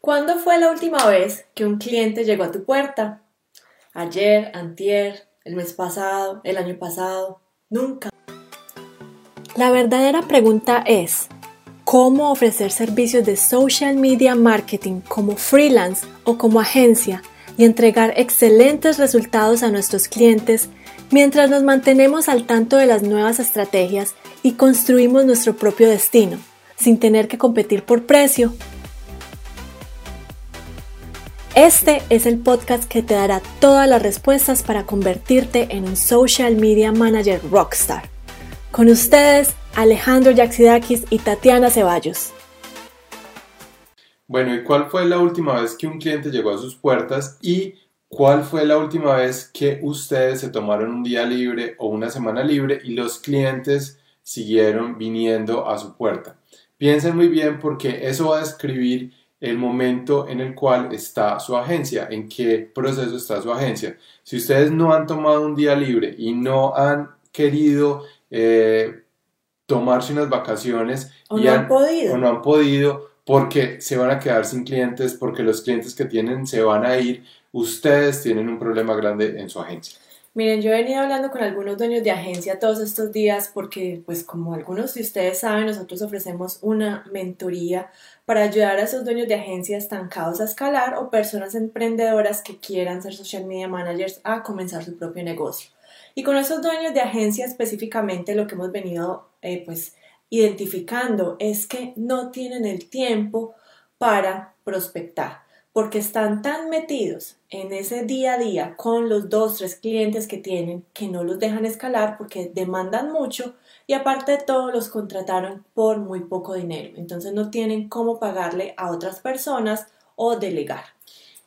¿Cuándo fue la última vez que un cliente llegó a tu puerta? Ayer, antier, el mes pasado, el año pasado, nunca. La verdadera pregunta es, ¿cómo ofrecer servicios de social media marketing como freelance o como agencia y entregar excelentes resultados a nuestros clientes mientras nos mantenemos al tanto de las nuevas estrategias y construimos nuestro propio destino, sin tener que competir por precio este es el podcast que te dará todas las respuestas para convertirte en un social media manager rockstar. Con ustedes, Alejandro Yaxidakis y Tatiana Ceballos. Bueno, ¿y cuál fue la última vez que un cliente llegó a sus puertas y cuál fue la última vez que ustedes se tomaron un día libre o una semana libre y los clientes siguieron viniendo a su puerta? Piensen muy bien porque eso va a describir el momento en el cual está su agencia, en qué proceso está su agencia. Si ustedes no han tomado un día libre y no han querido eh, tomarse unas vacaciones o no han, podido. o no han podido porque se van a quedar sin clientes, porque los clientes que tienen se van a ir, ustedes tienen un problema grande en su agencia. Miren, yo he venido hablando con algunos dueños de agencia todos estos días porque, pues como algunos de ustedes saben, nosotros ofrecemos una mentoría para ayudar a esos dueños de agencia estancados a escalar o personas emprendedoras que quieran ser social media managers a comenzar su propio negocio. Y con esos dueños de agencia específicamente lo que hemos venido eh, pues identificando es que no tienen el tiempo para prospectar porque están tan metidos en ese día a día con los dos, tres clientes que tienen que no los dejan escalar porque demandan mucho y aparte de todo los contrataron por muy poco dinero. Entonces no tienen cómo pagarle a otras personas o delegar.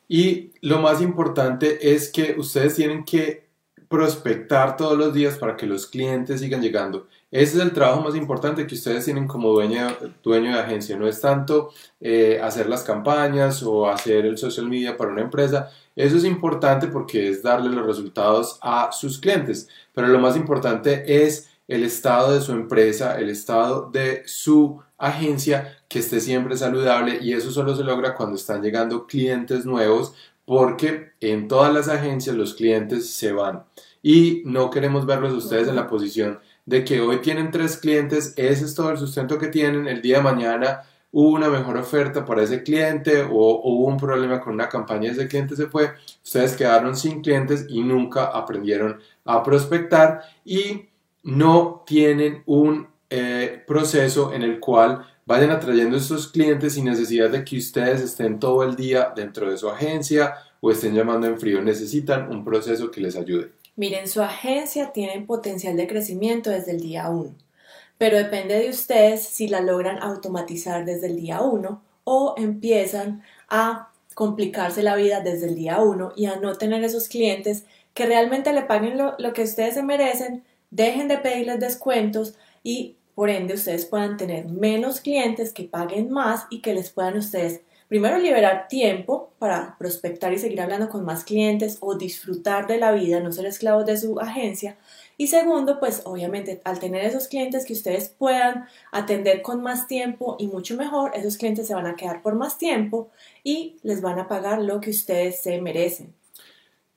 Y lo más importante es que ustedes tienen que prospectar todos los días para que los clientes sigan llegando. Ese es el trabajo más importante que ustedes tienen como dueño, dueño de agencia. No es tanto eh, hacer las campañas o hacer el social media para una empresa. Eso es importante porque es darle los resultados a sus clientes. Pero lo más importante es el estado de su empresa, el estado de su agencia que esté siempre saludable y eso solo se logra cuando están llegando clientes nuevos porque en todas las agencias los clientes se van. Y no queremos verlos ustedes en la posición de que hoy tienen tres clientes, ese es todo el sustento que tienen, el día de mañana hubo una mejor oferta para ese cliente o, hubo un problema con una campaña, ese cliente se fue, ustedes quedaron sin clientes y nunca aprendieron a prospectar y no tienen un eh, proceso en el cual vayan atrayendo estos clientes sin necesidad de que ustedes estén todo el día dentro de su agencia o estén llamando en frío, necesitan un proceso que les ayude. Miren, su agencia tiene potencial de crecimiento desde el día 1, pero depende de ustedes si la logran automatizar desde el día 1 o empiezan a complicarse la vida desde el día 1 y a no tener esos clientes que realmente le paguen lo, lo que ustedes se merecen, dejen de pedirles descuentos y por ende ustedes puedan tener menos clientes que paguen más y que les puedan ustedes primero liberar tiempo para prospectar y seguir hablando con más clientes o disfrutar de la vida, no ser esclavos de su agencia. Y segundo, pues obviamente al tener esos clientes que ustedes puedan atender con más tiempo y mucho mejor, esos clientes se van a quedar por más tiempo y les van a pagar lo que ustedes se merecen.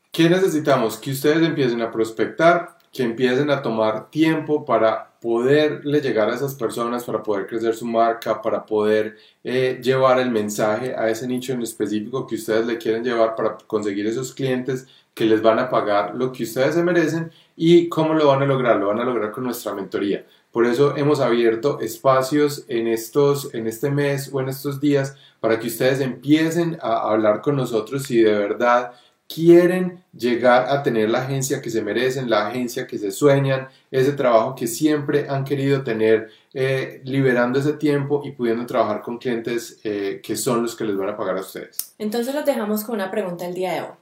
¿Qué necesitamos? Que ustedes empiecen a prospectar, que empiecen a tomar tiempo para poderle llegar a esas personas, para poder crecer su marca, para poder eh, llevar el mensaje a ese nicho en específico que ustedes le quieren llevar para conseguir esos clientes que les van a pagar lo que ustedes se merecen y cómo lo van a lograr, lo van a lograr con nuestra mentoría. Por eso hemos abierto espacios en, estos, en este mes o en estos días para que ustedes empiecen a hablar con nosotros si de verdad quieren llegar a tener la agencia que se merecen, la agencia que se sueñan, ese trabajo que siempre han querido tener, eh, liberando ese tiempo y pudiendo trabajar con clientes eh, que son los que les van a pagar a ustedes. Entonces los dejamos con una pregunta el día de hoy.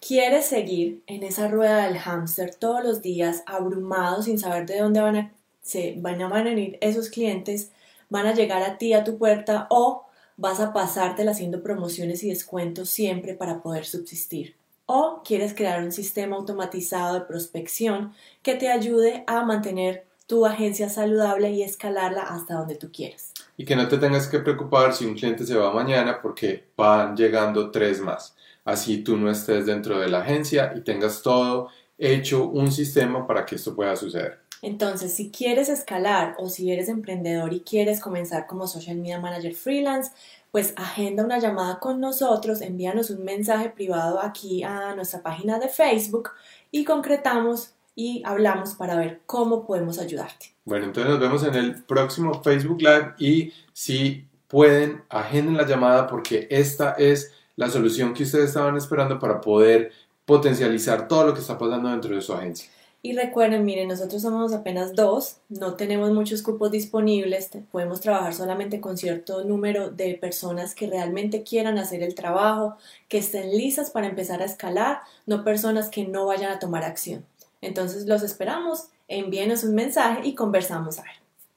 ¿Quieres seguir en esa rueda del hámster todos los días abrumado sin saber de dónde van a, se, van a venir esos clientes? ¿Van a llegar a ti, a tu puerta o vas a pasártela haciendo promociones y descuentos siempre para poder subsistir? O quieres crear un sistema automatizado de prospección que te ayude a mantener tu agencia saludable y escalarla hasta donde tú quieras. Y que no te tengas que preocupar si un cliente se va mañana porque van llegando tres más. Así tú no estés dentro de la agencia y tengas todo hecho un sistema para que esto pueda suceder. Entonces, si quieres escalar o si eres emprendedor y quieres comenzar como social media manager freelance, pues agenda una llamada con nosotros, envíanos un mensaje privado aquí a nuestra página de Facebook y concretamos y hablamos para ver cómo podemos ayudarte. Bueno, entonces nos vemos en el próximo Facebook Live y si pueden, agenden la llamada porque esta es la solución que ustedes estaban esperando para poder potencializar todo lo que está pasando dentro de su agencia. Y recuerden, miren, nosotros somos apenas dos, no tenemos muchos cupos disponibles, podemos trabajar solamente con cierto número de personas que realmente quieran hacer el trabajo, que estén listas para empezar a escalar, no personas que no vayan a tomar acción. Entonces los esperamos, envíenos un mensaje y conversamos a ver.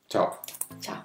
Chao. Chao.